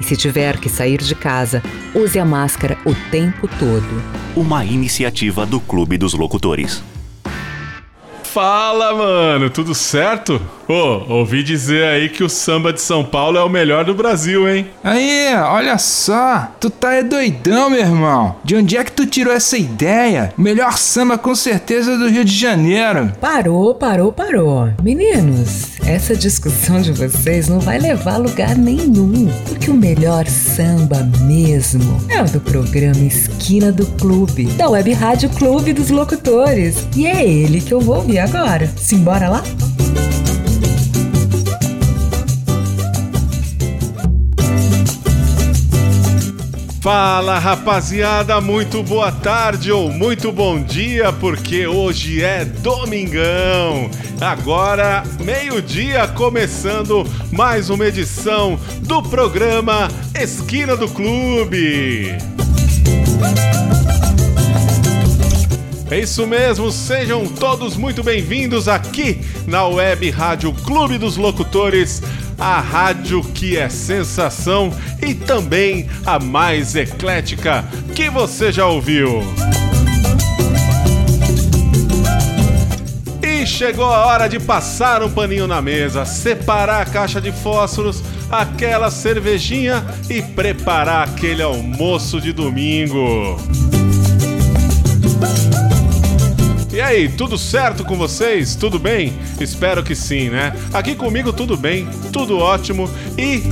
e, se tiver que sair de casa, use a máscara o tempo todo. Uma iniciativa do Clube dos Locutores. Fala, mano, tudo certo? Pô, ouvi dizer aí que o samba de São Paulo é o melhor do Brasil, hein? Aí, olha só, tu tá é doidão, meu irmão. De onde é que tu tirou essa ideia? Melhor samba com certeza do Rio de Janeiro. Parou, parou, parou. Meninos, essa discussão de vocês não vai levar a lugar nenhum, porque o melhor samba mesmo é o do programa Esquina do Clube, da Web Rádio Clube dos Locutores. E é ele que eu vou ouvir agora. Simbora lá? Fala rapaziada, muito boa tarde ou muito bom dia, porque hoje é domingão. Agora, meio-dia, começando mais uma edição do programa Esquina do Clube. É isso mesmo, sejam todos muito bem-vindos aqui na Web Rádio Clube dos Locutores a rádio que é sensação e também a mais eclética que você já ouviu. E chegou a hora de passar um paninho na mesa, separar a caixa de fósforos, aquela cervejinha e preparar aquele almoço de domingo. E aí, tudo certo com vocês? Tudo bem? Espero que sim, né? Aqui comigo tudo bem, tudo ótimo e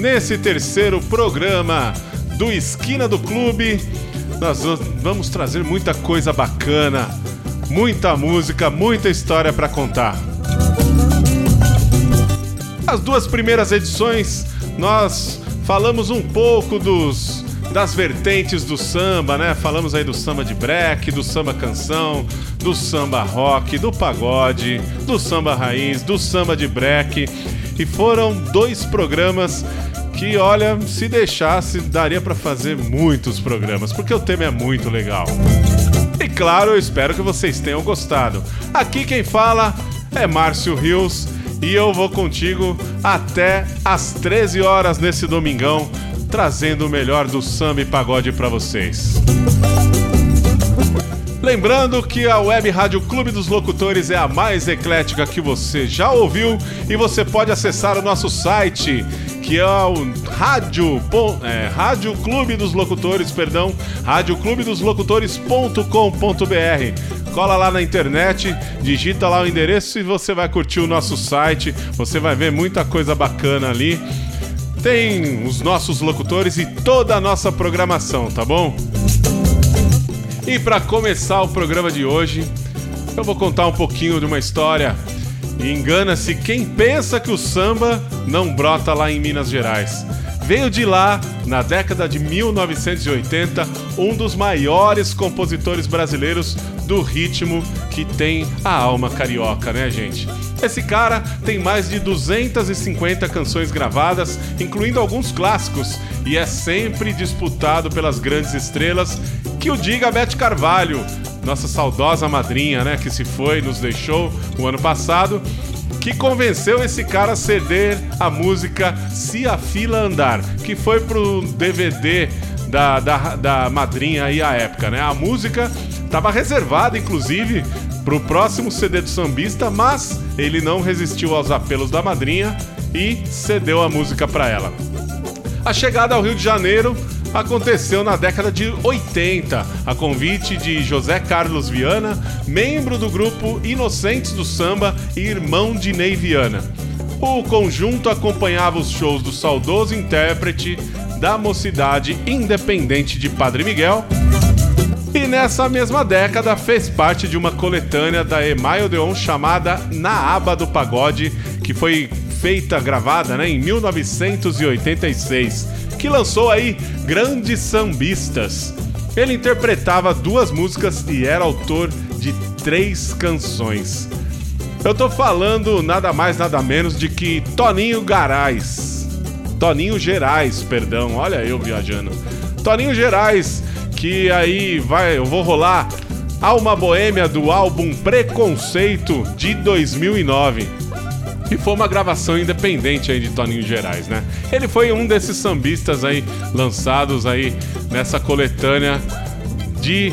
nesse terceiro programa do Esquina do Clube, nós vamos trazer muita coisa bacana, muita música, muita história para contar. As duas primeiras edições nós falamos um pouco dos das vertentes do samba, né? Falamos aí do samba de break, do samba canção, do samba rock, do pagode, do samba raiz, do samba de break. E foram dois programas que, olha, se deixasse, daria para fazer muitos programas, porque o tema é muito legal. E claro, eu espero que vocês tenham gostado. Aqui quem fala é Márcio Rios e eu vou contigo até às 13 horas nesse domingão trazendo o melhor do samba e pagode para vocês. Lembrando que a Web Rádio Clube dos Locutores é a mais eclética que você já ouviu e você pode acessar o nosso site que é o rádio, é, rádio Clube dos Locutores, perdão, radioclubedoslocutores.com.br. Cola lá na internet, digita lá o endereço e você vai curtir o nosso site. Você vai ver muita coisa bacana ali tem os nossos locutores e toda a nossa programação, tá bom? E para começar o programa de hoje, eu vou contar um pouquinho de uma história. Engana-se quem pensa que o samba não brota lá em Minas Gerais. Veio de lá, na década de 1980, um dos maiores compositores brasileiros do ritmo que tem a alma carioca, né, gente? Esse cara tem mais de 250 canções gravadas, incluindo alguns clássicos, e é sempre disputado pelas grandes estrelas que o diga Beth Carvalho, nossa saudosa madrinha, né, que se foi, nos deixou o ano passado, que convenceu esse cara a ceder a música Se a Fila Andar, que foi pro DVD da, da, da madrinha aí à época, né? A música estava reservada, inclusive, para o próximo CD do sambista, mas ele não resistiu aos apelos da madrinha e cedeu a música para ela. A chegada ao Rio de Janeiro aconteceu na década de 80, a convite de José Carlos Viana, membro do grupo Inocentes do Samba e irmão de Ney Viana. O conjunto acompanhava os shows do saudoso intérprete da mocidade independente de Padre Miguel e nessa mesma década fez parte de uma coletânea da Email Deon chamada Na Aba do Pagode, que foi feita, gravada né, em 1986, que lançou aí grandes sambistas. Ele interpretava duas músicas e era autor de três canções. Eu tô falando nada mais nada menos de que Toninho Garais. Toninho Gerais, perdão. Olha eu viajando. Toninho Gerais, que aí vai, eu vou rolar Alma Boêmia do álbum Preconceito de 2009. E foi uma gravação independente aí de Toninho Gerais, né? Ele foi um desses sambistas aí lançados aí nessa coletânea de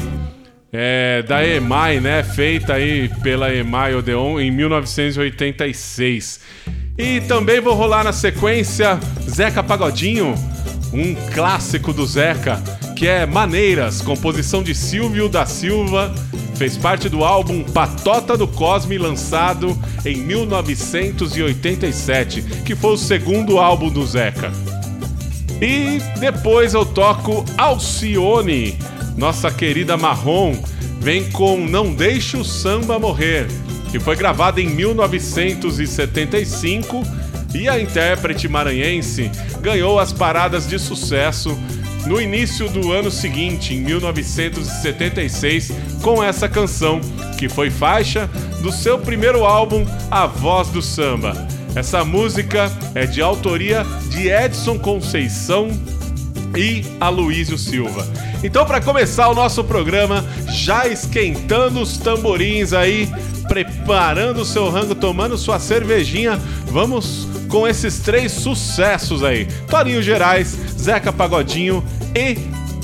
é, da EMAI, né? Feita aí pela EMAI Odeon em 1986. E também vou rolar na sequência Zeca Pagodinho, um clássico do Zeca, que é Maneiras, composição de Silvio da Silva, fez parte do álbum Patota do Cosme, lançado em 1987, que foi o segundo álbum do Zeca. E depois eu toco Alcione, nossa querida Marrom, vem com Não Deixe o Samba Morrer, que foi gravada em 1975 e a intérprete maranhense ganhou as paradas de sucesso no início do ano seguinte, em 1976, com essa canção, que foi faixa do seu primeiro álbum, A Voz do Samba. Essa música é de autoria de Edson Conceição e Aloísio Silva. Então, para começar o nosso programa, já esquentando os tamborins aí, preparando o seu rango, tomando sua cervejinha, vamos com esses três sucessos aí: Torinho Gerais, Zeca Pagodinho e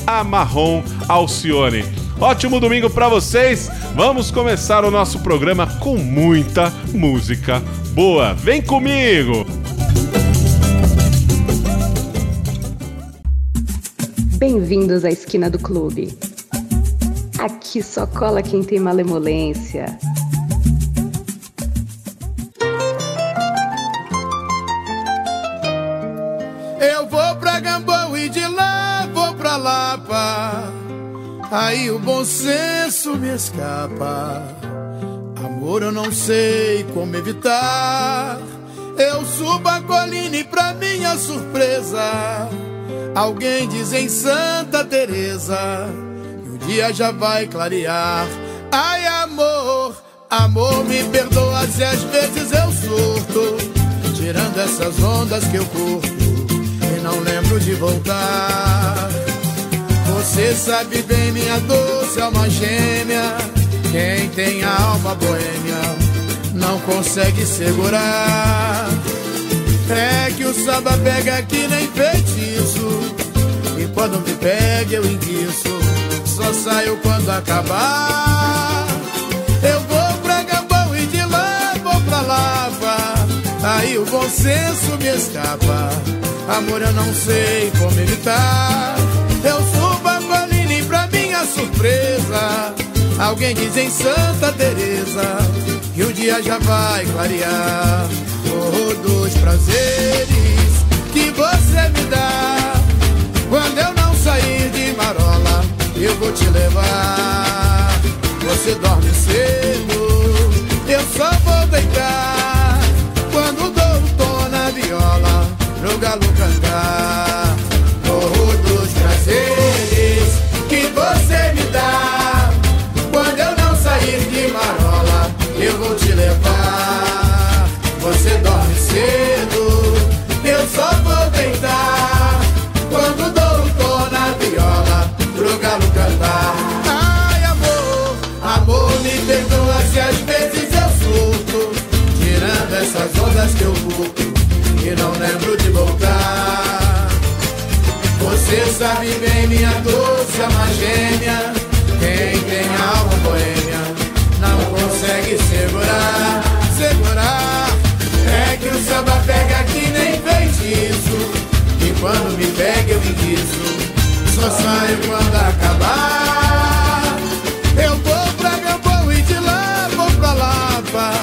a Marrom Alcione. Ótimo domingo para vocês. Vamos começar o nosso programa com muita música boa. Vem comigo. Bem-vindos à esquina do clube. Aqui só cola quem tem malemolência. Aí o bom senso me escapa. Amor, eu não sei como evitar. Eu subo a colina e pra minha surpresa, alguém diz em Santa Teresa que o dia já vai clarear. Ai, amor, amor, me perdoa se às vezes eu surto, tirando essas ondas que eu curto e não lembro de voltar. Você sabe bem, minha doce alma gêmea. Quem tem a alma boêmia não consegue segurar. É que o samba pega aqui nem feitiço. E quando me pega, eu enguiço. Só saio quando acabar. Eu vou pra Gabão e de lá vou pra Lava. Aí o bom senso me escapa. Amor, eu não sei como evitar. Eu surpresa. Alguém diz em Santa Teresa Que o dia já vai clarear. Oh, dos prazeres que você me dá. Quando eu não sair de marola Eu vou te levar. Você dorme cedo Eu só vou deitar. Quando dou o tom na viola Pro galo cantar voltar. Você sabe bem, minha doce alma gêmea. Quem tem alma boêmia Não consegue segurar, segurar É que o samba pega que nem feitiço. E quando me pega eu enguiço. Só saio quando acabar. Eu vou pra Gambão e de lá vou pra Lapa.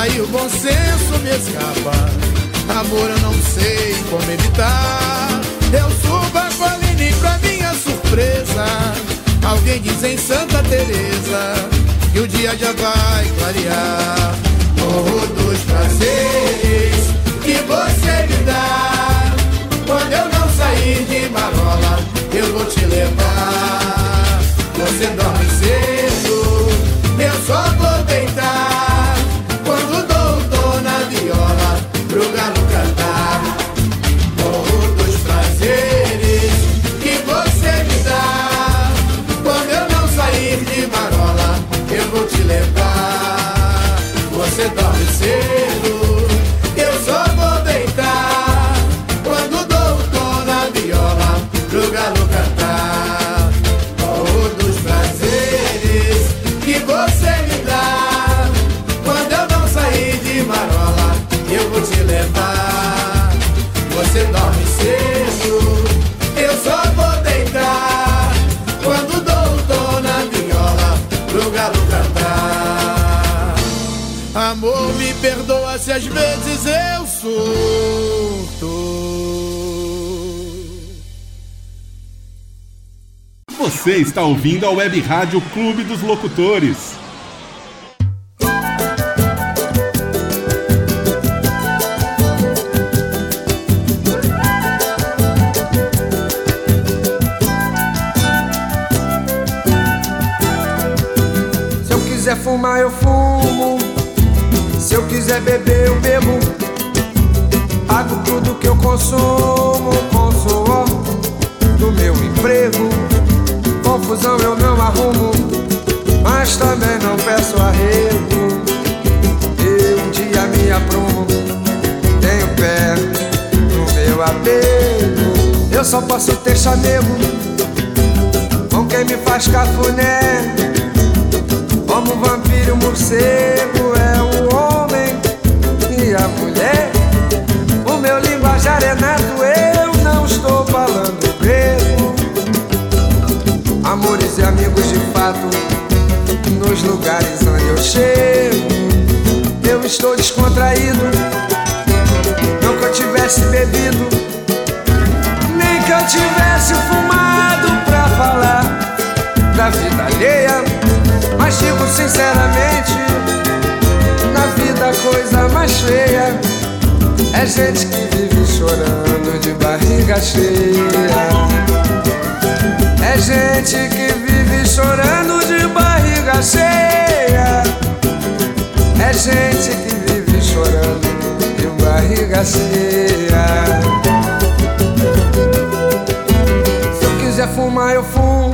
Aí o bom senso me escapa Amor, eu não sei como evitar. Eu subo a colina e pra minha surpresa Alguém diz em Santa Teresa Que o dia já vai clarear. Morro dos prazeres que você me dá. Quando eu não sair de marola Eu vou te levar. Você dorme cedo, eu só vou está ouvindo a Web Rádio Clube dos Locutores. Se eu quiser fumar, eu fumo. Se eu quiser beber, eu bebo. Pago tudo que eu consumo com suor do meu emprego. Confusão eu não arrumo, mas também não peço arrego. Eu um dia me aprumo, tenho pé no meu apego. Eu só posso ter chamego com quem me faz cafuné. Como vampiro, morcego é o homem e a mulher. O meu linguajar é nato, E amigos de fato, nos lugares onde eu chego, eu estou descontraído. Não que eu tivesse bebido, nem que eu tivesse fumado pra falar da vida alheia. Mas digo sinceramente, na vida a coisa mais feia é gente que vive chorando de barriga cheia. Gente que vive chorando de barriga cheia. É gente que vive chorando de barriga cheia. Se eu quiser fumar, eu fumo.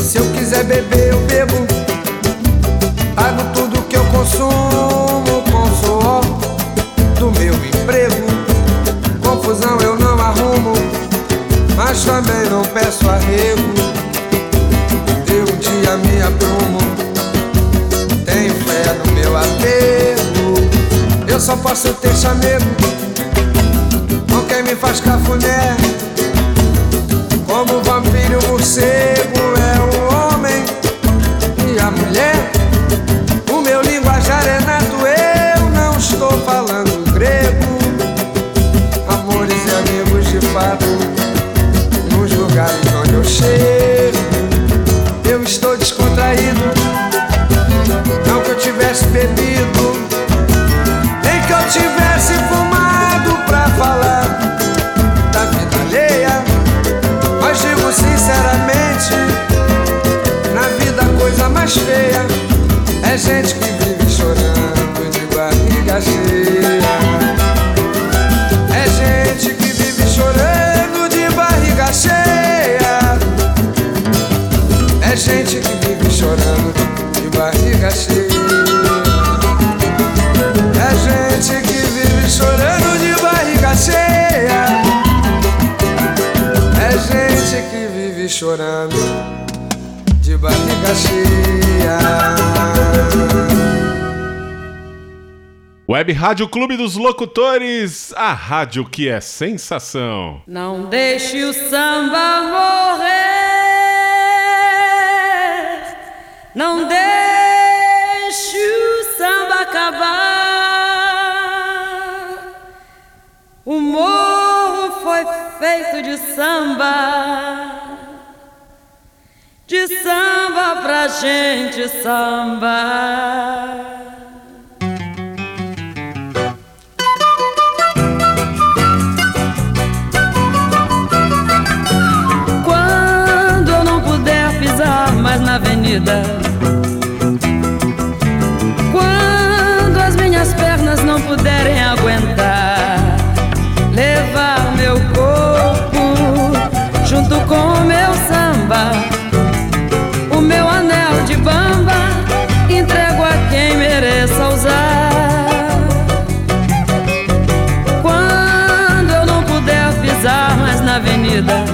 Se eu quiser beber, eu bebo. Pago tudo que eu consumo com o suor do meu emprego. Confusão eu não mas também não peço arrego. Eu um dia me aprumo, tenho fé no meu apego. Eu só posso ter chamego com quem me faz cafuné. Como vampiro, morcego onde É gente que vive chorando de barriga cheia. É gente que vive chorando de barriga cheia. Web Rádio Clube dos Locutores, a rádio que é sensação. Não deixe o samba morrer. Não deixe o O morro foi feito de samba. De samba pra gente samba. Quando eu não puder pisar avenida. Puderem aguentar, levar meu corpo junto com o meu samba, o meu anel de bamba, entrego a quem mereça usar. Quando eu não puder pisar mais na avenida.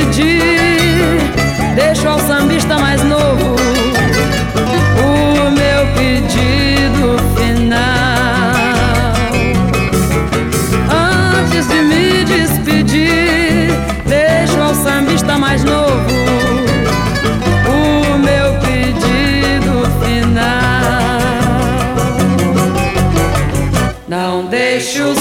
Me despedir, deixo ao sambista mais novo o meu pedido final. Antes de me despedir, deixo ao sambista mais novo o meu pedido final. Não deixe o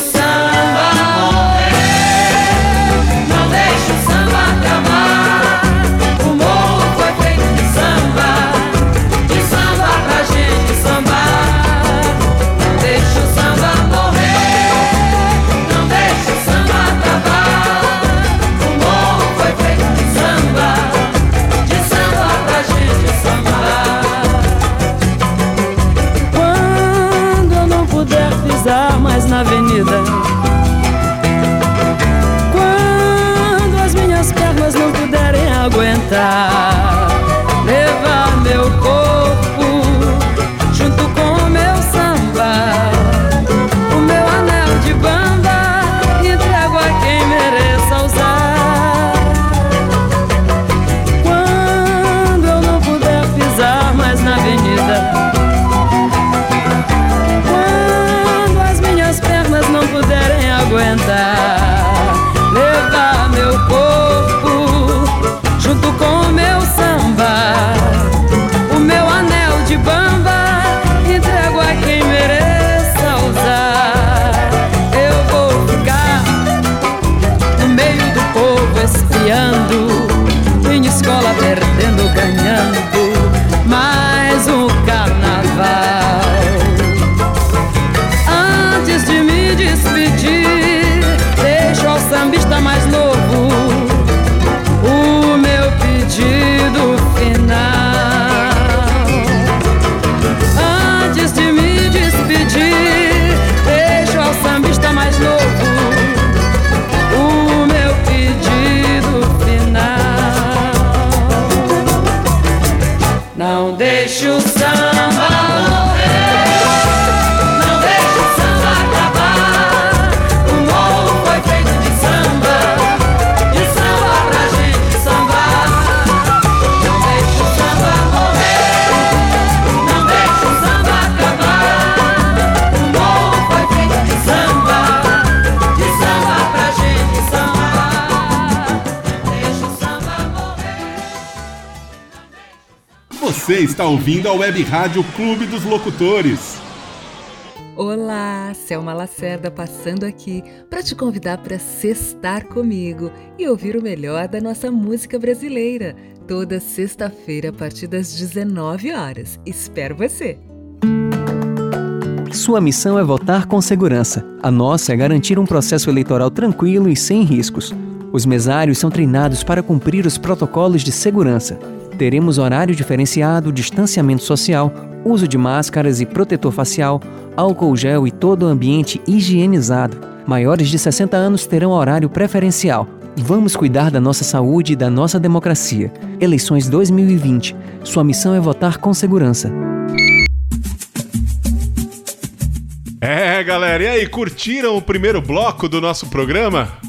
Não o samba Você está ouvindo a Web Rádio Clube dos Locutores. Olá, Selma Lacerda passando aqui para te convidar para sextar comigo e ouvir o melhor da nossa música brasileira, toda sexta-feira a partir das 19 horas. Espero você. Sua missão é votar com segurança. A nossa é garantir um processo eleitoral tranquilo e sem riscos. Os mesários são treinados para cumprir os protocolos de segurança. Teremos horário diferenciado, distanciamento social, uso de máscaras e protetor facial, álcool gel e todo o ambiente higienizado. Maiores de 60 anos terão horário preferencial. Vamos cuidar da nossa saúde e da nossa democracia. Eleições 2020. Sua missão é votar com segurança. É, galera, e aí, curtiram o primeiro bloco do nosso programa?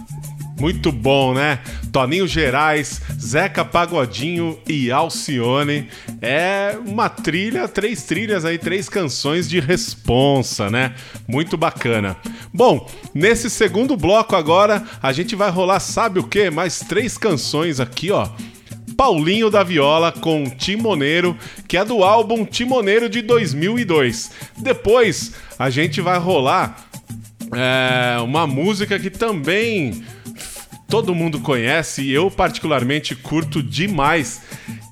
Muito bom, né? Toninho Gerais, Zeca Pagodinho e Alcione. É uma trilha, três trilhas aí, três canções de responsa, né? Muito bacana. Bom, nesse segundo bloco agora, a gente vai rolar, sabe o quê? Mais três canções aqui, ó. Paulinho da Viola com Timoneiro, que é do álbum Timoneiro de 2002. Depois a gente vai rolar é, uma música que também todo mundo conhece e eu particularmente curto demais,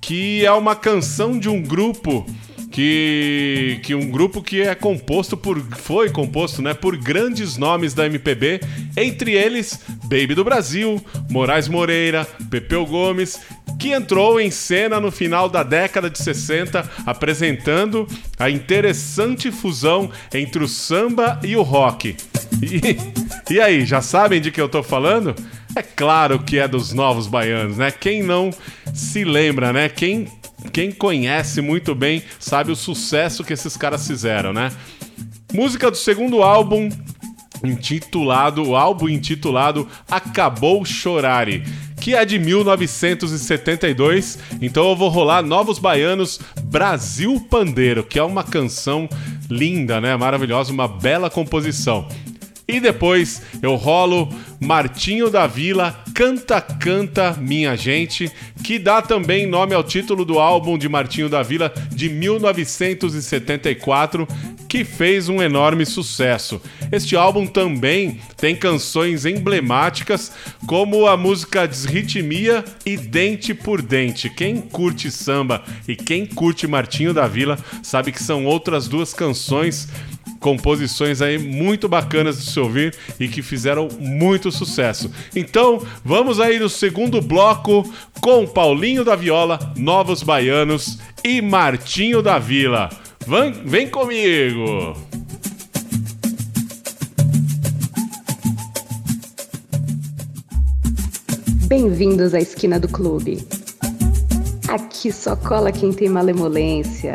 que é uma canção de um grupo que, que um grupo que é composto por foi composto, né, por grandes nomes da MPB, entre eles Baby do Brasil, Moraes Moreira, Pepeu Gomes, que entrou em cena no final da década de 60, apresentando a interessante fusão entre o samba e o rock. E, e aí, já sabem de que eu tô falando? É claro que é dos novos baianos, né? Quem não se lembra, né? Quem, quem conhece muito bem sabe o sucesso que esses caras fizeram, né? Música do segundo álbum, intitulado, o álbum intitulado Acabou Chorare, que é de 1972. Então eu vou rolar Novos Baianos Brasil Pandeiro, que é uma canção linda, né? Maravilhosa, uma bela composição. E depois eu rolo Martinho da Vila, Canta Canta Minha Gente, que dá também nome ao título do álbum de Martinho da Vila de 1974, que fez um enorme sucesso. Este álbum também tem canções emblemáticas, como a música Desritmia e Dente por Dente. Quem curte samba e quem curte Martinho da Vila sabe que são outras duas canções composições aí muito bacanas de se ouvir e que fizeram muito sucesso. Então, vamos aí no segundo bloco com Paulinho da Viola, Novos Baianos e Martinho da Vila. Vem, vem comigo! Bem-vindos à esquina do clube. Aqui só cola quem tem malemolência.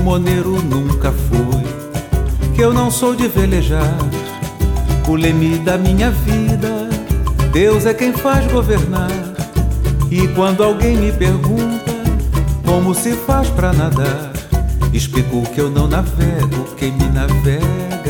levar. Timoneiro nunca fui, que eu não sou de velejar. O leme da minha vida, Deus é quem faz governar. E quando alguém me pergunta como se faz pra nadar, explico que eu não navego, quem me navega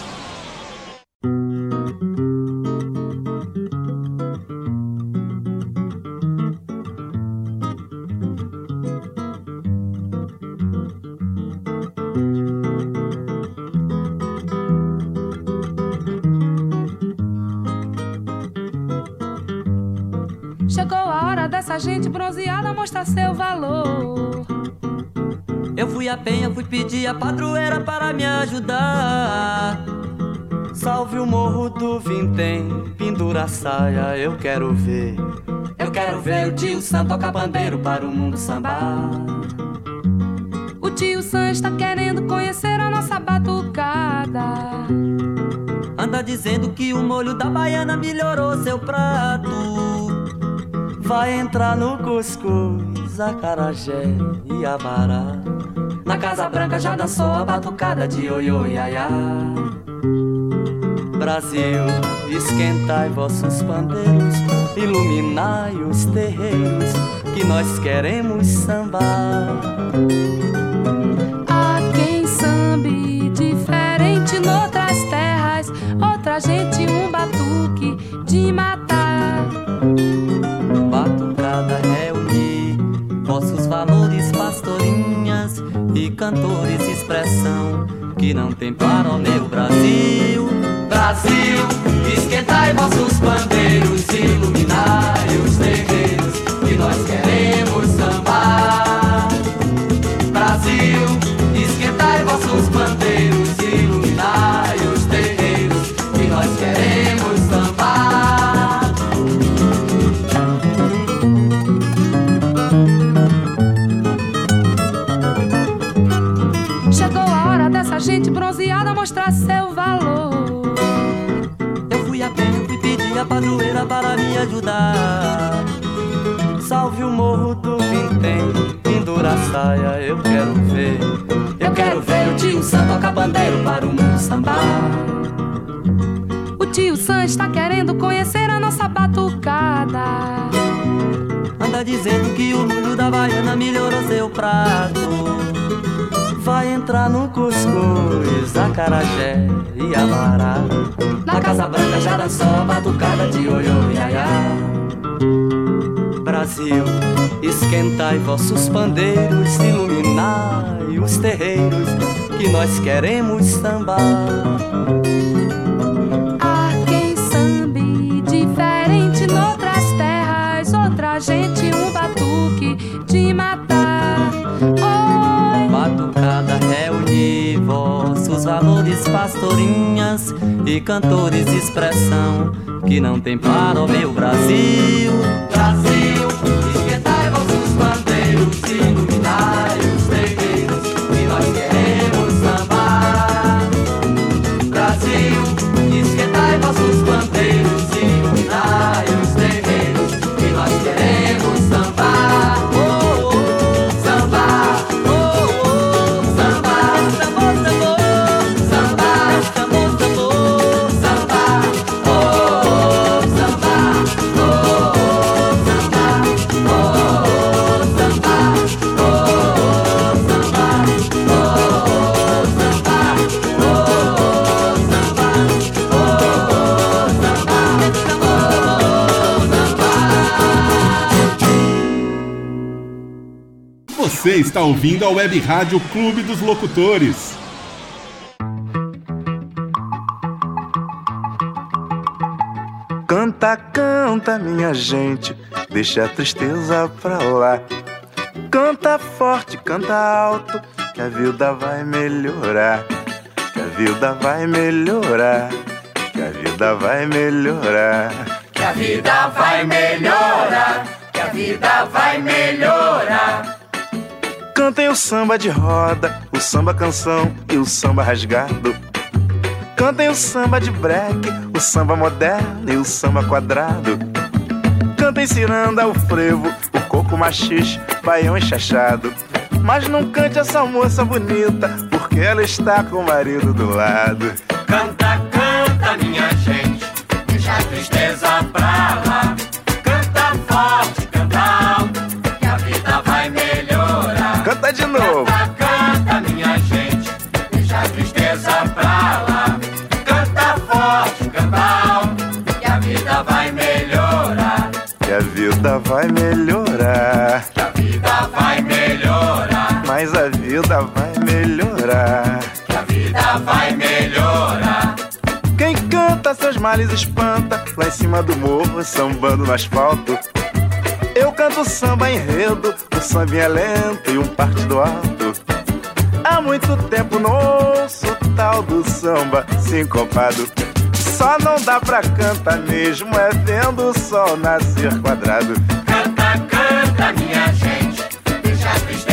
Fui pedir a padroeira para me ajudar. Salve o morro do Vintém, pendura a saia, eu quero ver. Eu quero ver o tio Sam tocar bandeiro para o mundo sambar. O tio Sam está querendo conhecer a nossa batucada. Anda dizendo que o molho da baiana melhorou seu prato. Vai entrar no cuscuz, acarajé e abará. Na Casa Branca já dançou a batucada de ioiô iaiá. Brasil, esquentai vossos pandeiros, iluminai os terreiros, que nós queremos sambar. Há quem sambe diferente noutras terras, outra gente um batuque de matar. E cantores, expressão que não tem para o meu Brasil. Brasil, esquentai vossos bandeiros, iluminai os terreiros que nós queremos pedir a padroeira para me ajudar. Salve o morro do Vintém, pendura a saia, eu quero ver. Eu quero ver o tio Sam tocar bandeiro para o mundo sambar. O tio Sam está querendo conhecer a nossa batucada. Anda dizendo que o molho da baiana melhorou seu prato. Vai entrar no cuscuz, acarajé e amará. Na Casa Branca já dançou a batucada de ioiô iaiá. Brasil, esquentai vossos pandeiros, iluminai os terreiros, que nós queremos sambar. Valores, pastorinhas e cantores, expressão que não tem para o meu Brasil. Brasil, Você está ouvindo a Web Rádio Clube dos Locutores. Canta, canta, minha gente, deixa a tristeza pra lá. Canta forte, canta alto, que a vida vai melhorar. Que a vida vai melhorar. Que a vida vai melhorar. Que a vida vai melhorar, que a vida vai melhorar. Cantem o samba de roda, o samba canção e o samba rasgado. Cantem o samba de break, o samba moderno e o samba quadrado. Cantem ciranda, o frevo, o coco machixe, baião enxachado. Mas não cante essa moça bonita, porque ela está com o marido do lado. Canta, canta, minha gente, deixa a tristeza pra cabeça pra lá. Canta forte, canta alto, que a vida vai melhorar. Que a vida vai melhorar. Que a vida vai melhorar. Mas a vida vai melhorar. Que a vida vai melhorar. Quem canta seus males espanta, lá em cima do morro, sambando no asfalto. Eu canto samba enredo, samba é lento e um parte do alto. Há muito tempo não ouço tal do samba sincopado. Só não dá pra cantar mesmo, é vendo o sol nascer quadrado. Canta, canta, minha gente, deixa a tristeza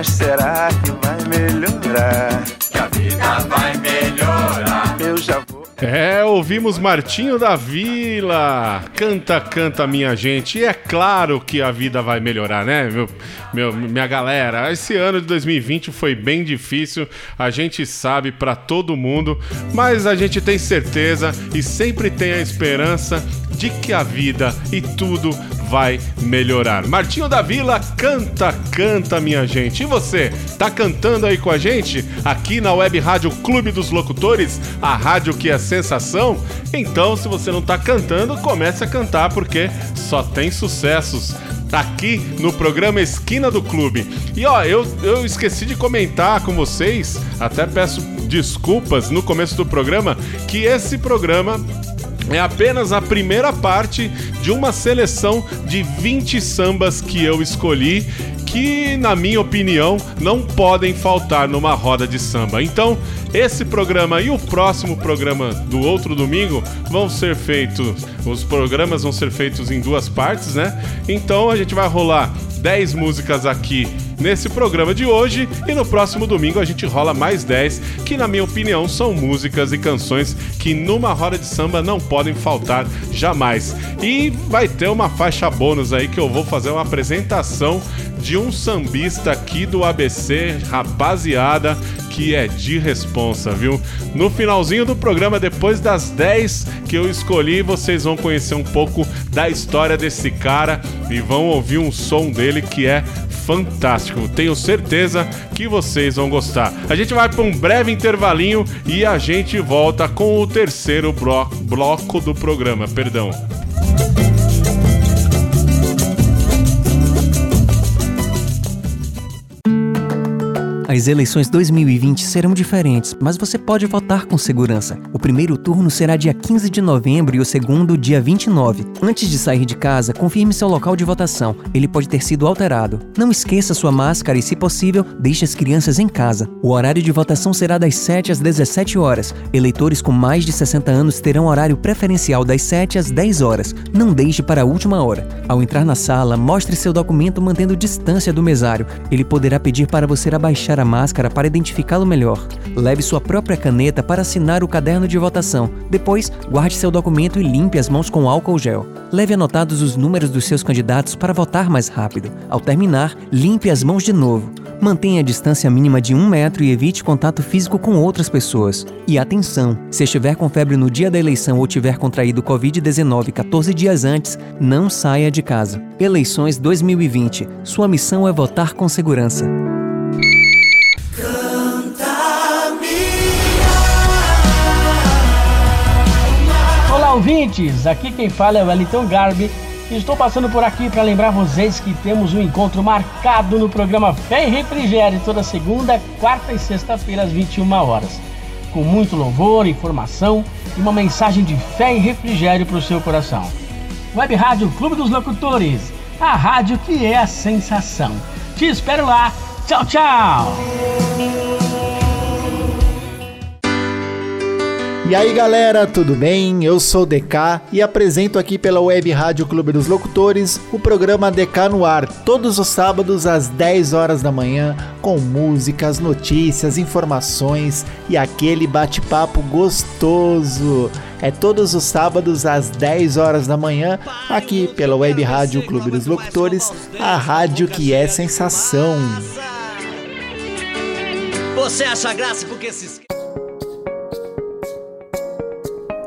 Mas será que vai melhorar? Que a vida vai melhorar. Eu já vou. É, ouvimos Martinho da Vila. Canta, canta, minha gente. E é claro que a vida vai melhorar, né, meu, meu- minha galera? Esse ano de 2020 foi bem difícil, a gente sabe pra todo mundo, mas a gente tem certeza e sempre tem a esperança de que a vida e tudo vai melhorar. Martinho da Vila, canta, canta, minha gente. E você, tá cantando aí com a gente? Aqui na Web Rádio Clube dos Locutores, a rádio que é sensação? Então, se você não tá cantando, comece a cantar, porque só tem sucessos aqui no programa Esquina do Clube. E ó, eu, eu esqueci de comentar com vocês, até peço desculpas no começo do programa, que esse programa é apenas a primeira parte de uma seleção de 20 sambas que eu escolhi, que, na minha opinião, não podem faltar numa roda de samba. Então, esse programa e o próximo programa do outro domingo vão ser feitos. Os programas vão ser feitos em duas partes, né? Então a gente vai rolar 10 músicas aqui nesse programa de hoje e no próximo domingo a gente rola mais 10, que na minha opinião são músicas e canções que numa roda de samba não podem faltar jamais. E vai ter uma faixa bônus aí que eu vou fazer uma apresentação de um sambista aqui do ABC, rapaziada, que é de responsa, viu? No finalzinho do programa, depois das 10 que eu escolhi, vocês vão conhecer um pouco da história desse cara e vão ouvir um som dele que é fantástico. Tenho certeza que vocês vão gostar. A gente vai para um breve intervalinho e a gente volta com o terceiro blo- bloco do programa, perdão. As eleições 2020 serão diferentes, mas você pode votar com segurança. O primeiro turno será dia 15 de novembro e o segundo dia 29. Antes de sair de casa, confirme seu local de votação. Ele pode ter sido alterado. Não esqueça sua máscara e, se possível, deixe as crianças em casa. O horário de votação será das 7 às 17 horas. Eleitores com mais de 60 anos terão horário preferencial das 7 às 10 horas. Não deixe para a última hora. Ao entrar na sala, mostre seu documento mantendo distância do mesário. Ele poderá pedir para você abaixar a máscara para identificá-lo melhor. Leve sua própria caneta para assinar o caderno de votação. Depois, guarde seu documento e limpe as mãos com álcool gel. Leve anotados os números dos seus candidatos para votar mais rápido. Ao terminar, limpe as mãos de novo. Mantenha a distância mínima de um metro e evite contato físico com outras pessoas. E atenção! Se estiver com febre no dia da eleição ou tiver contraído Covid-19 14 dias antes, não saia de casa. Eleições 2020. Sua missão é votar com segurança. Ouvintes! Aqui quem fala é o Wellington Garbi. Estou passando por aqui para lembrar vocês que temos um encontro marcado no programa Fé e Refrigério toda segunda, quarta e sexta-feira às 21 horas. Com muito louvor, informação e uma mensagem de fé e refrigério para o seu coração. Web Rádio Clube dos Locutores, a rádio que é a sensação. Te espero lá. Tchau, tchau! E aí galera, tudo bem? Eu sou o DK e apresento aqui pela Web Rádio Clube dos Locutores o programa DK no ar, todos os sábados às 10 horas da manhã, com músicas, notícias, informações e aquele bate-papo gostoso. É todos os sábados às 10 horas da manhã, aqui pela Web Rádio Clube dos Locutores, a rádio que é sensação. Você acha graça porque se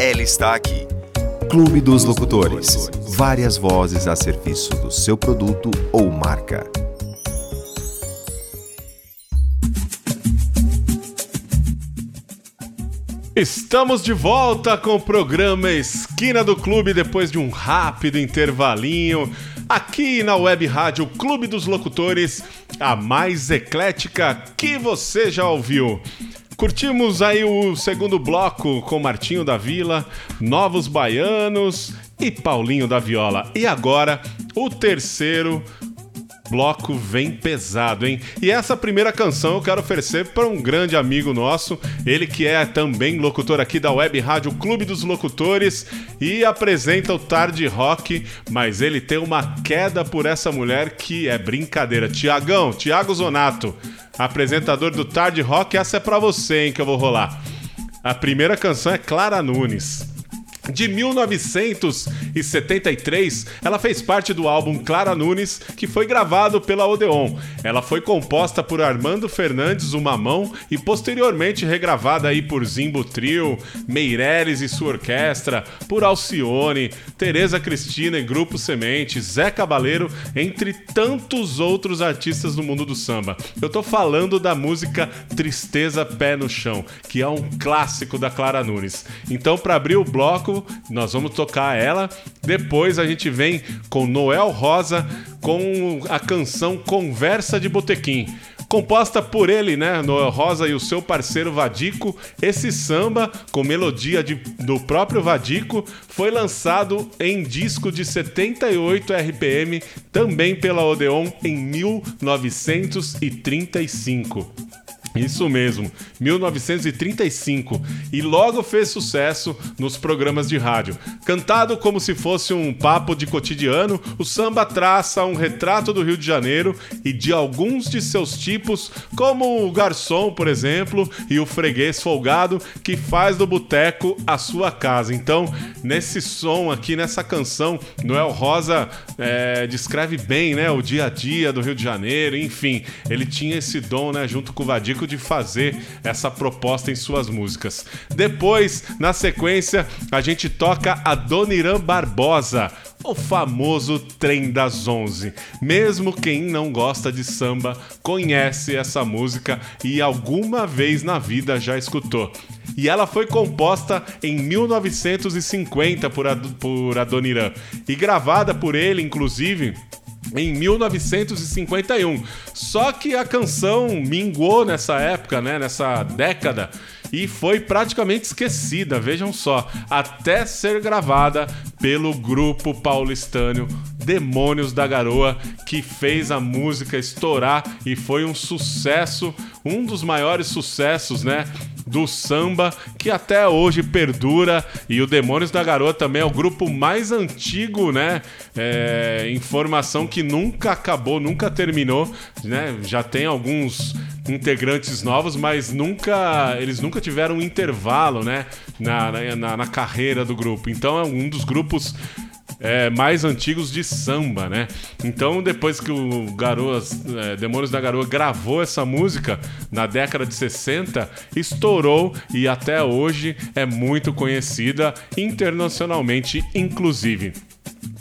Ela está aqui. Clube dos Locutores. Várias vozes a serviço do seu produto ou marca. Estamos de volta com o programa Esquina do Clube depois de um rápido intervalinho aqui na Web Rádio Clube dos Locutores, a mais eclética que você já ouviu. Curtimos aí o segundo bloco com Martinho da Vila, Novos Baianos e Paulinho da Viola. E agora o terceiro bloco vem pesado, hein? E essa primeira canção eu quero oferecer para um grande amigo nosso, ele que é também locutor aqui da Web Rádio Clube dos Locutores e apresenta o Tarde Rock, mas ele tem uma queda por essa mulher que é brincadeira. Tiagão, Tiago Zonato, apresentador do Tarde Rock, essa é para você, hein, que eu vou rolar. A primeira canção é Clara Nunes. De 1973, ela fez parte do álbum Clara Nunes, que foi gravado pela Odeon. Ela foi composta por Armando Fernandes, o Mamão, e posteriormente regravada aí por Zimbo Trio, Meireles e sua orquestra, por Alcione, Tereza Cristina e Grupo Semente, Zé Cabaleiro, entre tantos outros artistas do mundo do samba. Eu tô falando da música Tristeza Pé no Chão, que é um clássico da Clara Nunes. Então, para abrir o bloco, nós vamos tocar ela. Depois a gente vem com Noel Rosa com a canção Conversa de Botequim. Composta por ele, né, Noel Rosa e o seu parceiro Vadico, esse samba, com melodia de, do próprio Vadico, foi lançado em disco de 78 RPM, também pela Odeon, em 1935. Isso mesmo, 1935, e logo fez sucesso nos programas de rádio. Cantado como se fosse um papo de cotidiano, o samba traça um retrato do Rio de Janeiro e de alguns de seus tipos, como o garçom, por exemplo, e o freguês folgado que faz do boteco a sua casa. Então, nesse som aqui, nessa canção, Noel Rosa é, descreve bem né, o dia a dia do Rio de Janeiro, enfim, ele tinha esse dom né, junto com o Vadico de fazer essa proposta em suas músicas. Depois, na sequência, a gente toca a Doniran Barbosa, o famoso Trem das Onze. Mesmo quem não gosta de samba conhece essa música e alguma vez na vida já escutou. E ela foi composta em 1950 por, por Adoniran e gravada por ele, inclusive, em 1951. Só que a canção mingou nessa época, né, nessa década, e foi praticamente esquecida, vejam só, até ser gravada pelo grupo paulistano Demônios da Garoa, que fez a música estourar e foi um sucesso, um dos maiores sucessos, né? Do samba que até hoje perdura e o Demônios da Garoa também é o grupo mais antigo, né? É, informação que nunca acabou, nunca terminou, né? Já tem alguns integrantes novos, mas nunca eles nunca tiveram um intervalo, né? Na, na, na carreira do grupo. Então é um dos grupos é, mais antigos de samba, né? Então, depois que o Garoas, é, Demônios da Garoa gravou essa música na década de 60, estourou e até hoje é muito conhecida internacionalmente, inclusive.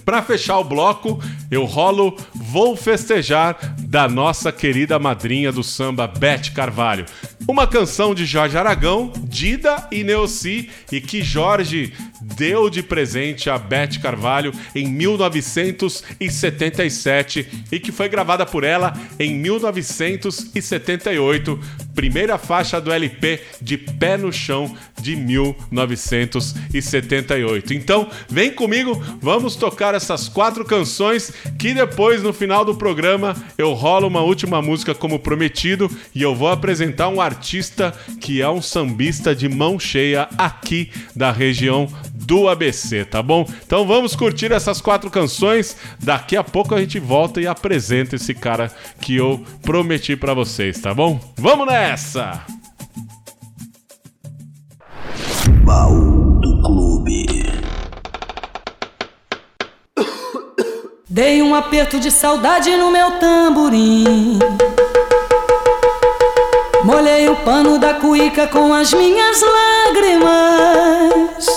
Para fechar o bloco, eu rolo Vou Festejar da nossa querida madrinha do samba, Beth Carvalho. Uma canção de Jorge Aragão, Dida e Neossi, e que Jorge deu de presente a Beth Carvalho em 1977 e que foi gravada por ela em 1978, primeira faixa do LP de Pé no Chão de 1978. Então, vem comigo, vamos tocar essas quatro canções que depois no final do programa eu rolo uma última música como prometido e eu vou apresentar um artista que é um sambista de mão cheia aqui da região do ABC, tá bom? Então vamos curtir essas quatro canções. Daqui a pouco a gente volta e apresenta esse cara que eu prometi para vocês, tá bom? Vamos nessa! Baú do Clube. Dei um aperto de saudade no meu tamborim. Molhei o pano da cuíca com as minhas lágrimas.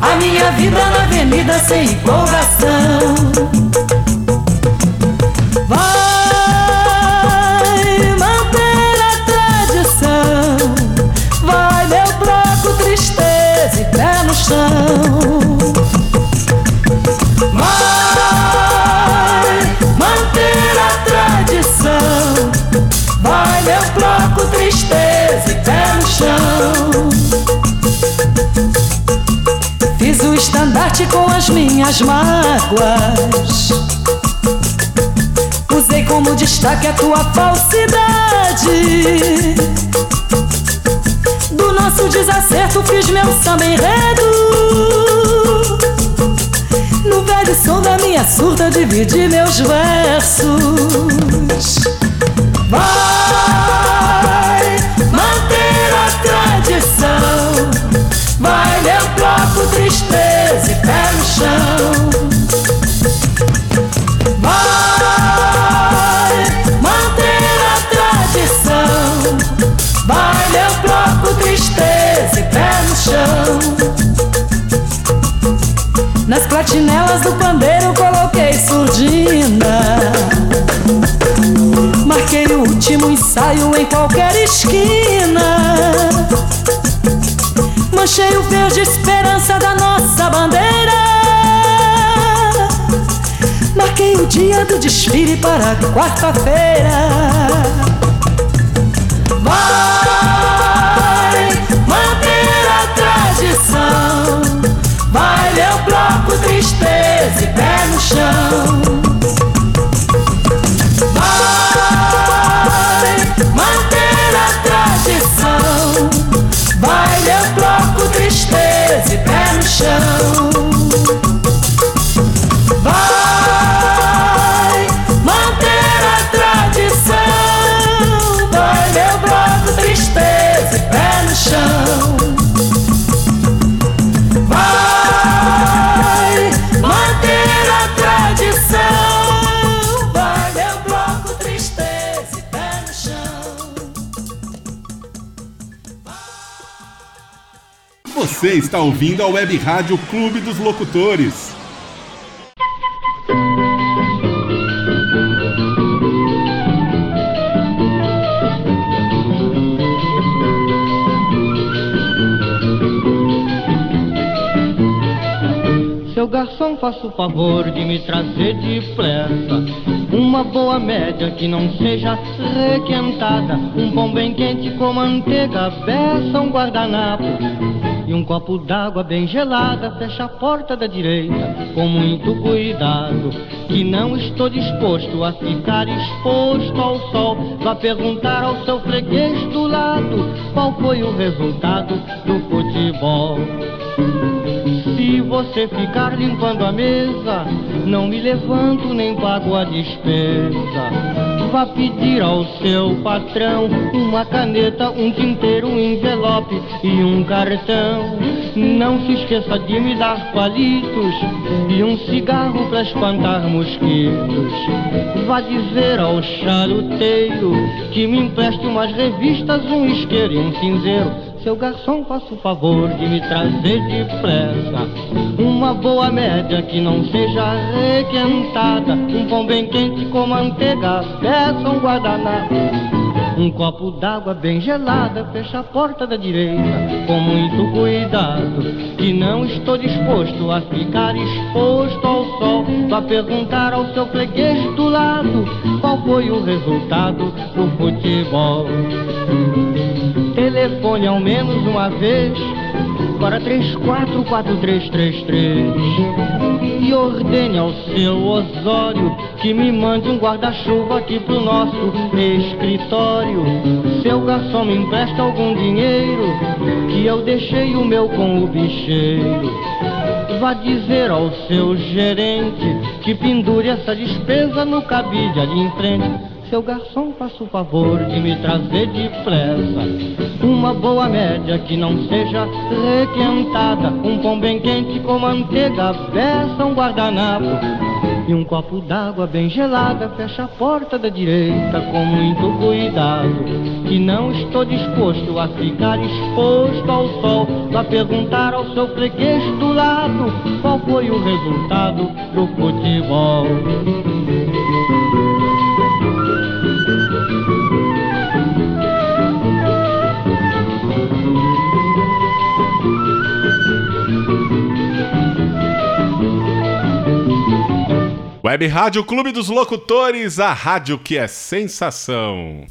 a minha vida na avenida sem empolgação. Vai manter a tradição, vai meu bloco tristeza e pé no chão. Vai manter a tradição, vai meu bloco tristeza e pé no chão. O estandarte com as minhas mágoas. Usei como destaque a tua falsidade. Do nosso desacerto fiz meu samba enredo. No velho som da minha surda dividi meus versos. Vai Nas platinelas do pandeiro coloquei surdina. Marquei o último ensaio em qualquer esquina. Manchei o verde esperança da nossa bandeira. Marquei o dia do desfile para quarta-feira. Vai manter a tradição. Vai meu tristeza e pé no chão. Vai manter a tradição. Vai meu bloco tristeza e pé no chão. Vai manter a tradição. Vai meu bloco tristeza e pé no chão. Você está ouvindo a Web Rádio Clube dos Locutores. Seu garçom, faça o favor de me trazer depressa Uma boa média que não seja requentada Um pão bem quente com manteiga, beça, um guardanapo E um copo d'água bem gelada Fecha a porta da direita com muito cuidado Que não estou disposto a ficar exposto ao sol. Vá perguntar ao seu freguês do lado Qual foi o resultado do futebol você ficar limpando a mesa, não me levanto nem pago a despesa. Vá pedir ao seu patrão uma caneta, um tinteiro, um envelope e um cartão. Não se esqueça de me dar palitos e um cigarro para espantar mosquitos. Vá dizer ao charuteiro que me empreste umas revistas, um isqueiro e um cinzeiro. Seu garçom, faça o favor de me trazer depressa Uma boa média que não seja requentada. Um pão bem quente com manteiga, peça um guardanapo um copo d'água bem gelada, fecha a porta da direita com muito cuidado, que não estou disposto a ficar exposto ao sol. Vá perguntar ao seu freguês do lado qual foi o resultado do futebol. Telefone ao menos uma vez para 344333 e ordene ao seu Osório que me mande um guarda-chuva aqui pro nosso escritório. Seu garçom me empresta algum dinheiro que eu deixei o meu com o bicheiro. Vá dizer ao seu gerente que pendure essa despesa no cabide ali em frente. Seu garçom, faça o favor de me trazer depressa Uma boa média que não seja requentada Um pão bem quente com manteiga, peça um guardanapo e um copo d'água bem gelada, fecha a porta da direita com muito cuidado. Que não estou disposto a ficar exposto ao sol. Vá perguntar ao seu freguês do lado qual foi o resultado do futebol. Web Rádio Clube dos Locutores, a rádio que é sensação.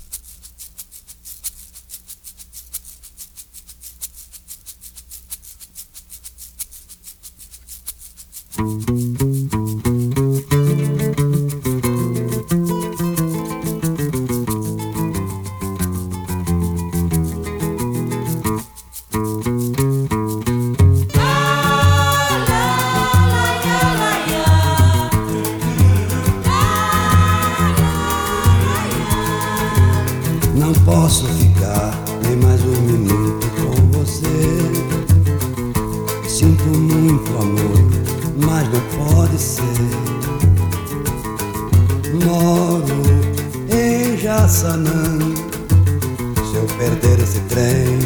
Trem,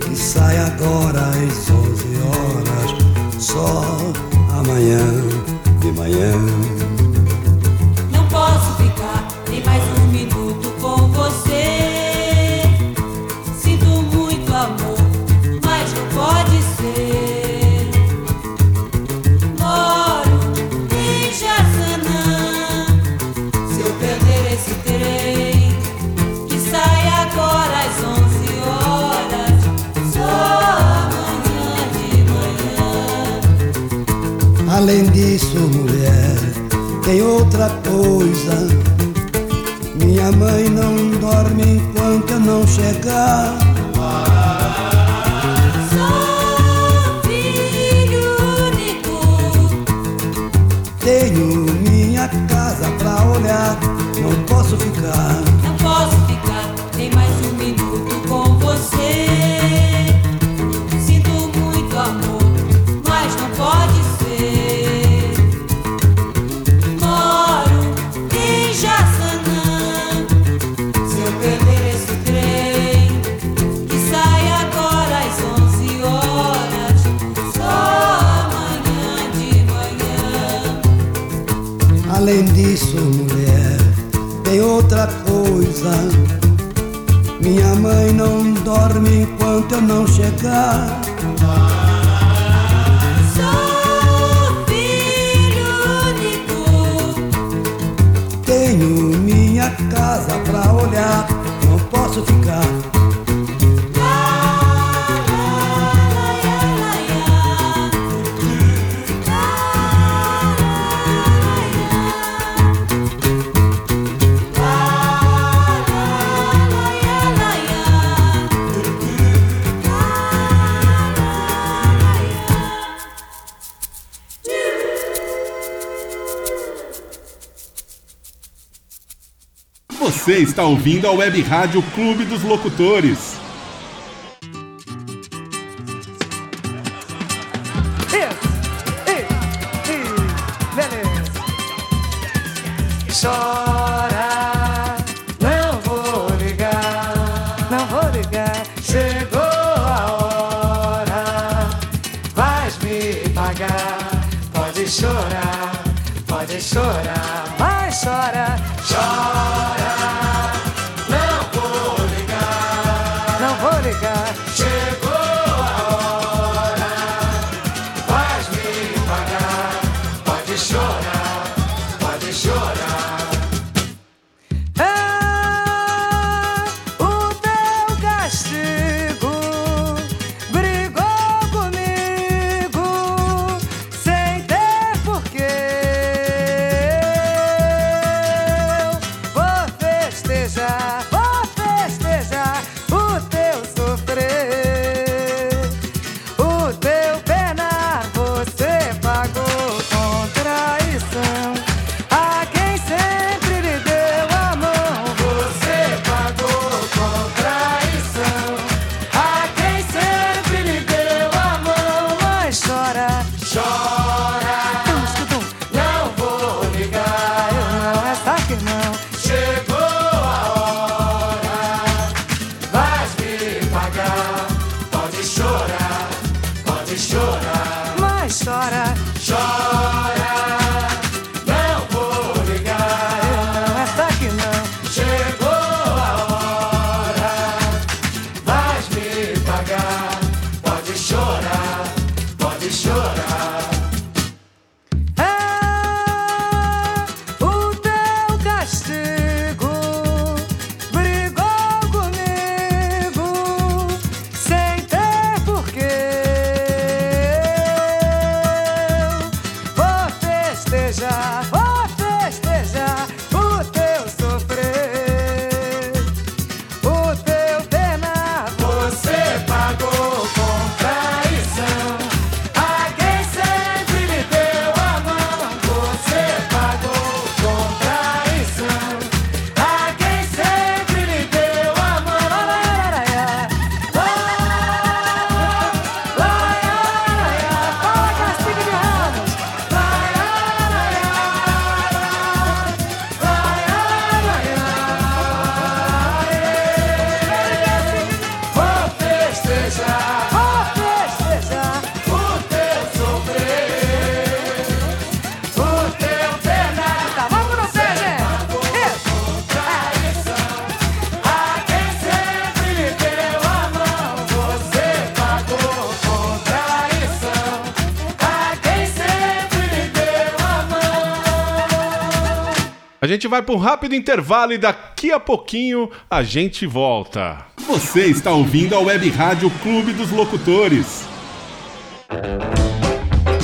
que sai agora às 11 horas, só amanhã de manhã. Não está ouvindo a Web Rádio Clube dos Locutores. Pode vai para um rápido intervalo e daqui a pouquinho a gente volta. Você está ouvindo a Web Rádio Clube dos Locutores.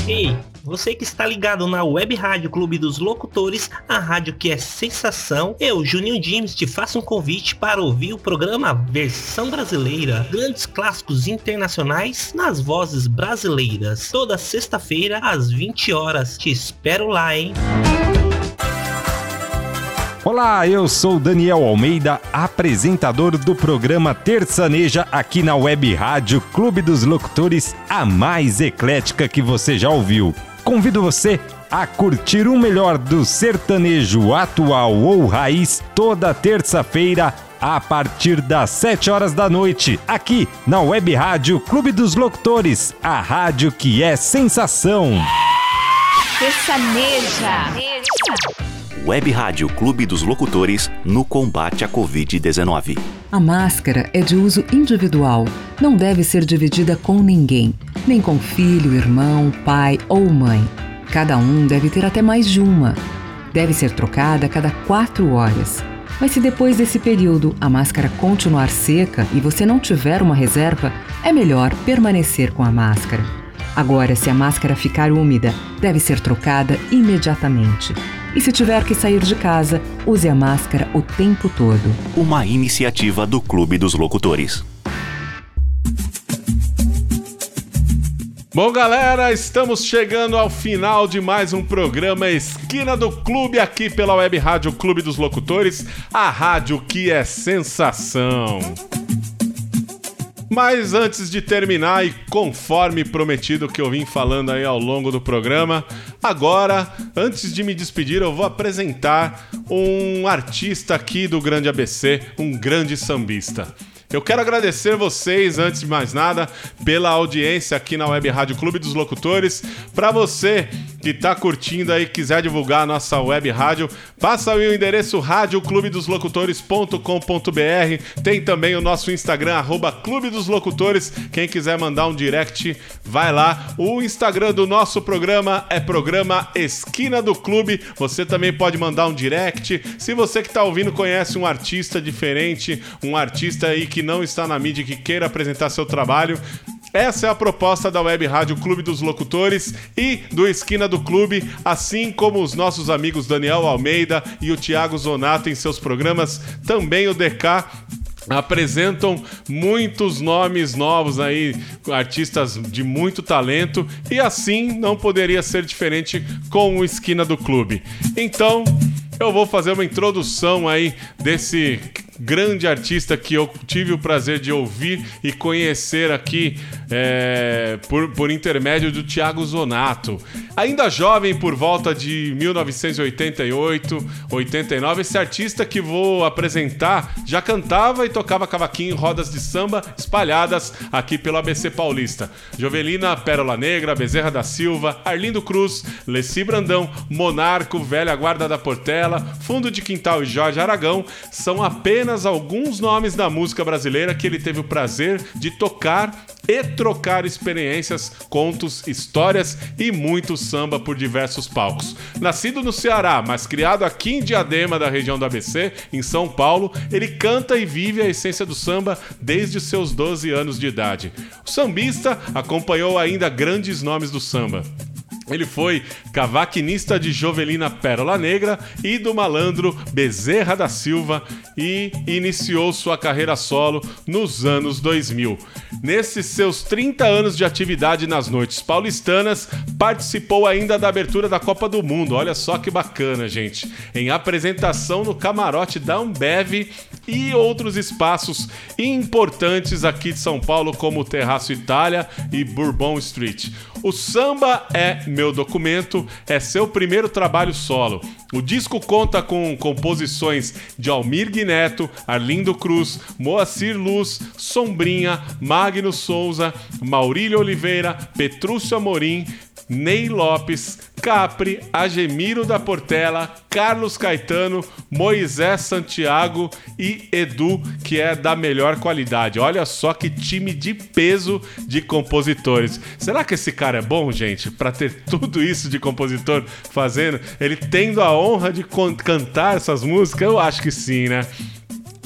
Ei, você que está ligado na Web Rádio Clube dos Locutores, a rádio que é sensação, eu, Juninho James, te faço um convite para ouvir o programa Versão Brasileira, grandes clássicos internacionais nas vozes brasileiras, toda sexta-feira às 20 horas. Te espero lá, hein? Olá, eu sou Daniel Almeida, apresentador do programa Terçaneja aqui na Web Rádio Clube dos Locutores, a mais eclética que você já ouviu. Convido você a curtir o melhor do sertanejo atual ou raiz toda terça-feira a partir das 7 horas da noite, aqui na Web Rádio Clube dos Locutores, a rádio que é sensação. Sertaneja. Web Rádio Clube dos Locutores no combate à Covid-19. A máscara é de uso individual, não deve ser dividida com ninguém, nem com filho, irmão, pai ou mãe. Cada um deve ter até mais de uma. Deve ser trocada a cada quatro horas. Mas se depois desse período a máscara continuar seca e você não tiver uma reserva, é melhor permanecer com a máscara. Agora, se a máscara ficar úmida, deve ser trocada imediatamente. E se tiver que sair de casa, use a máscara o tempo todo. Uma iniciativa do Clube dos Locutores. Bom, galera, estamos chegando ao final de mais um programa Esquina do Clube aqui pela Web Rádio Clube dos Locutores, a rádio que é sensação. Mas antes de terminar e conforme prometido que eu vim falando aí ao longo do programa, agora, antes de me despedir, eu vou apresentar um artista aqui do Grande ABC, um grande sambista. Eu quero agradecer vocês, antes de mais nada, pela audiência aqui na Web Rádio Clube dos Locutores. Para você que tá curtindo aí, quiser divulgar a nossa web rádio, passa aí o endereço radioclubedoslocutores.com.br. Tem também o nosso Instagram, arroba Clube dos Locutores. Quem quiser mandar um direct, vai lá. O Instagram do nosso programa é programa Esquina do Clube. Você também pode mandar um direct. Se você que tá ouvindo conhece um artista diferente, um artista aí que não está na mídia e que queira apresentar seu trabalho, essa é a proposta da Web Rádio Clube dos Locutores e do Esquina do Clube, assim como os nossos amigos Daniel Almeida e o Thiago Zonato em seus programas, também o DK apresentam muitos nomes novos aí, artistas de muito talento, e assim não poderia ser diferente com o Esquina do Clube. Então, eu vou fazer uma introdução aí desse grande artista que eu tive o prazer de ouvir e conhecer aqui é, por, por intermédio do Thiago Zonato. Ainda jovem, por volta de 1988, 89, esse artista que vou apresentar já cantava e tocava cavaquinho em rodas de samba espalhadas aqui pelo ABC Paulista. Jovelina Pérola Negra, Bezerra da Silva, Arlindo Cruz, Leci Brandão, Monarco, Velha Guarda da Portela, Fundo de Quintal e Jorge Aragão são apenas alguns nomes da música brasileira que ele teve o prazer de tocar e trocar experiências, contos, histórias e muito samba por diversos palcos. Nascido no Ceará, mas criado aqui em Diadema, da região do ABC, em São Paulo, ele canta e vive a essência do samba desde seus 12 anos de idade. O sambista acompanhou ainda grandes nomes do samba. Ele foi cavaquinista de Jovelina Pérola Negra e do malandro Bezerra da Silva e iniciou sua carreira solo nos anos 2000. Nesses seus 30 anos de atividade nas noites paulistanas, participou ainda da abertura da Copa do Mundo. Olha só que bacana, gente. Em apresentação no camarote da Ambev e outros espaços importantes aqui de São Paulo, como o Terraço Itália e Bourbon Street. O samba é meu documento, é seu primeiro trabalho solo. O disco conta com composições de Almir Guineto, Arlindo Cruz, Moacir Luz, Sombrinha, Magno Souza, Maurílio Oliveira, Petrúcio Amorim, Ney Lopes, Capri, Agemiro da Portela, Carlos Caetano, Moisés Santiago e Edu, que é da melhor qualidade. Olha só que time de peso de compositores. Será que esse cara é bom, gente? Para ter tudo isso de compositor fazendo, ele tendo a honra de cantar essas músicas? Eu acho que sim, né?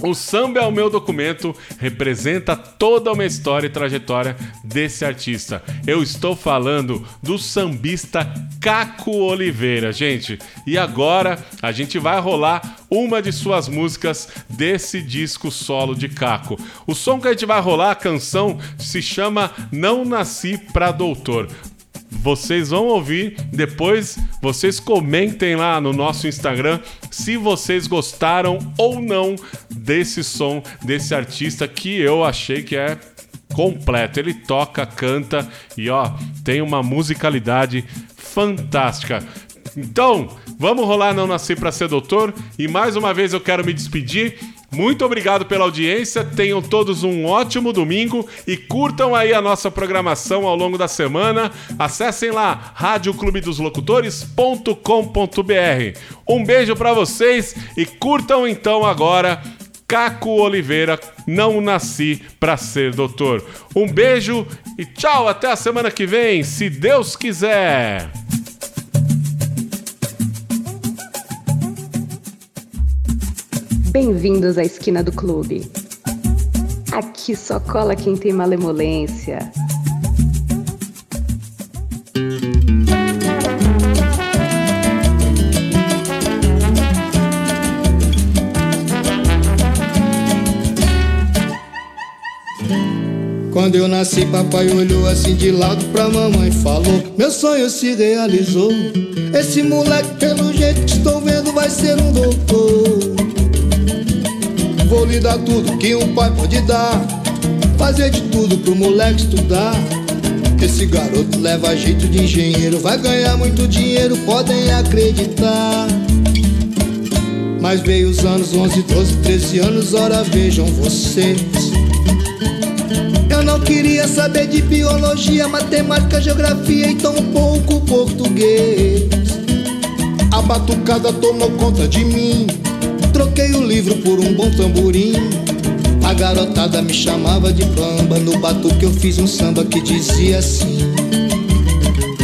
O samba é o meu documento, representa toda uma história e trajetória desse artista. Eu estou falando do sambista Caco Oliveira, gente. E agora a gente vai rolar uma de suas músicas desse disco solo de Caco. O som que a gente vai rolar, a canção, se chama Não Nasci Pra Doutor vocês vão ouvir. Depois vocês comentem lá no nosso Instagram se vocês gostaram ou não desse som desse artista que eu achei que é completo. Ele toca, canta e ó, tem uma musicalidade fantástica. Então, vamos rolar Não Nasci Pra Ser Doutor e mais uma vez eu quero me despedir muito obrigado pela audiência, tenham todos um ótimo domingo e curtam aí a nossa programação ao longo da semana. Acessem lá radioclubedoslocutores.com.br. Um beijo para vocês e curtam então agora Caco Oliveira, não nasci para ser doutor. Um beijo e tchau, até a semana que vem, se Deus quiser. Bem-vindos à esquina do clube. Aqui só cola quem tem malemolência. Quando eu nasci, papai olhou assim de lado pra mamãe e falou: Meu sonho se realizou. Esse moleque, pelo jeito que estou vendo, vai ser um doutor. Vou lhe dar tudo que um pai pode dar. Fazer de tudo pro moleque estudar. Esse garoto leva jeito de engenheiro, vai ganhar muito dinheiro, podem acreditar. Mas veio os anos 11, 12, 13 anos, ora vejam vocês. Eu não queria saber de biologia, matemática, geografia e tão pouco português. A batucada tomou conta de mim. Troquei o livro por um bom tamborim. A garotada me chamava de bamba. No batuque eu fiz um samba que dizia assim: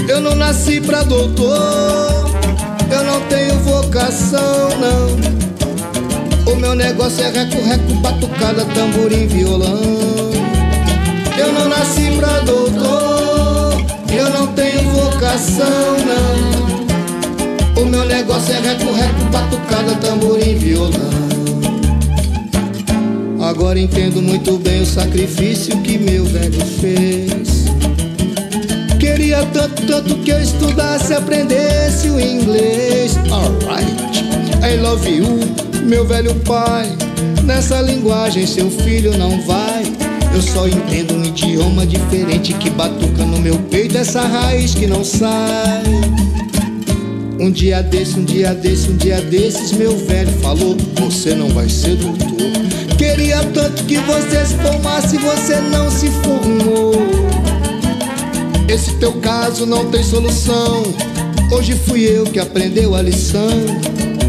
Eu não nasci pra doutor, eu não tenho vocação, não. O meu negócio é reco-reco, batucada, tamborim, violão. Eu não nasci pra doutor, eu não tenho vocação, Agora entendo muito bem o sacrifício que meu velho fez. Queria tanto, tanto que eu estudasse, aprendesse o inglês. Alright, I love you, meu velho pai. Nessa linguagem seu filho não vai. Eu só entendo um idioma diferente que batuca no meu peito essa raiz que não sai. Um dia desse, um dia desse, um dia desses, meu velho falou: Você não vai ser doutor. Tanto que você se formasse, você não se formou. Esse teu caso não tem solução. Hoje fui eu que aprendeu a lição.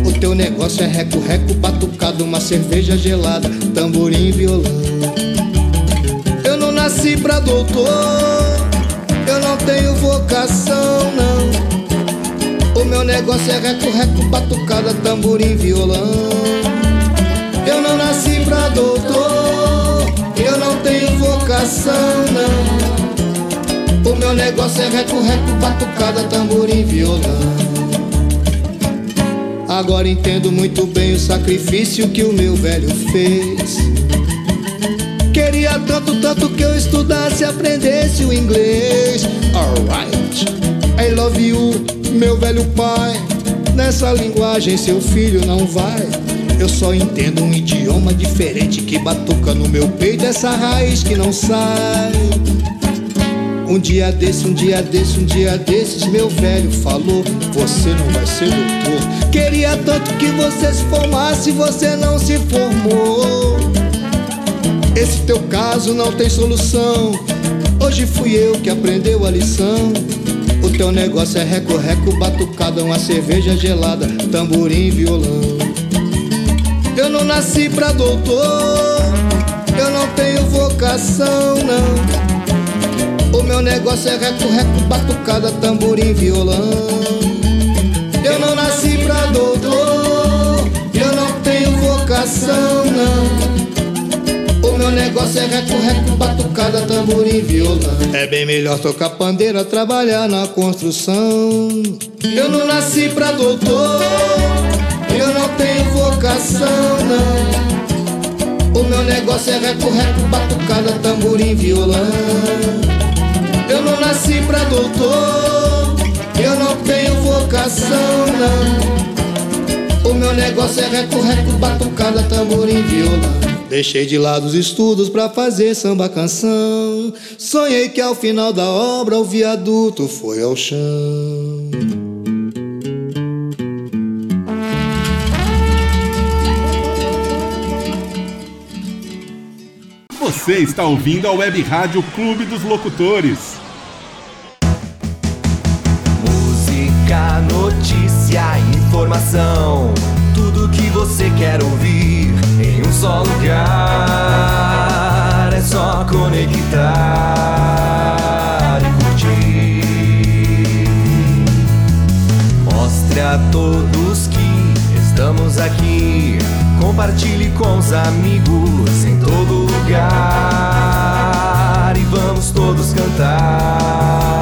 O teu negócio é reco-reco, batucado, uma cerveja gelada, tamborim e violão. Eu não nasci pra doutor, eu não tenho vocação, não. O meu negócio é reco-reco, batucada, tamborim, violão. Eu não nasci pra doutor, eu não tenho vocação, não. O meu negócio é reco-reco, batucada, tamborim, violão. Agora entendo muito bem o sacrifício que o meu velho fez. Queria tanto, tanto que eu estudasse, aprendesse o inglês. Alright, I love you, meu velho pai. Nessa linguagem seu filho não vai. Eu só entendo um idioma diferente que batuca no meu peito essa raiz que não sai. Um dia desse, um dia desse, um dia desses, meu velho falou: Você não vai ser doutor. Queria tanto que você se formasse, você não se formou. Esse teu caso não tem solução. Hoje fui eu que aprendeu a lição. O teu negócio é reco-reco, batucada, uma cerveja gelada, tamborim violão. Eu não nasci pra doutor, eu não tenho vocação, não. O meu negócio é reco-reco, batucada, tamborim, violão. Eu não nasci pra doutor, eu não tenho vocação, não. O meu negócio é reco-reco, batucada, tamborim, violão. É bem melhor tocar pandeira, trabalhar na construção. Eu não nasci pra doutor, eu não tenho vocação, não. O meu negócio é reco-reco, batucada, tamborim, violão. Eu não nasci pra doutor, eu não tenho vocação, não. O meu negócio é reco-reco, batucada, tamborim, violão. Deixei de lado os estudos pra fazer samba canção. Sonhei que ao final da obra o viaduto foi ao chão. Você está ouvindo a Web Rádio Clube dos Locutores. Música, notícia, informação. Tudo que você quer ouvir em um só lugar. É só conectar e curtir. Mostre a todos que estamos aqui. Compartilhe com os amigos em todo lugar. E vamos todos cantar.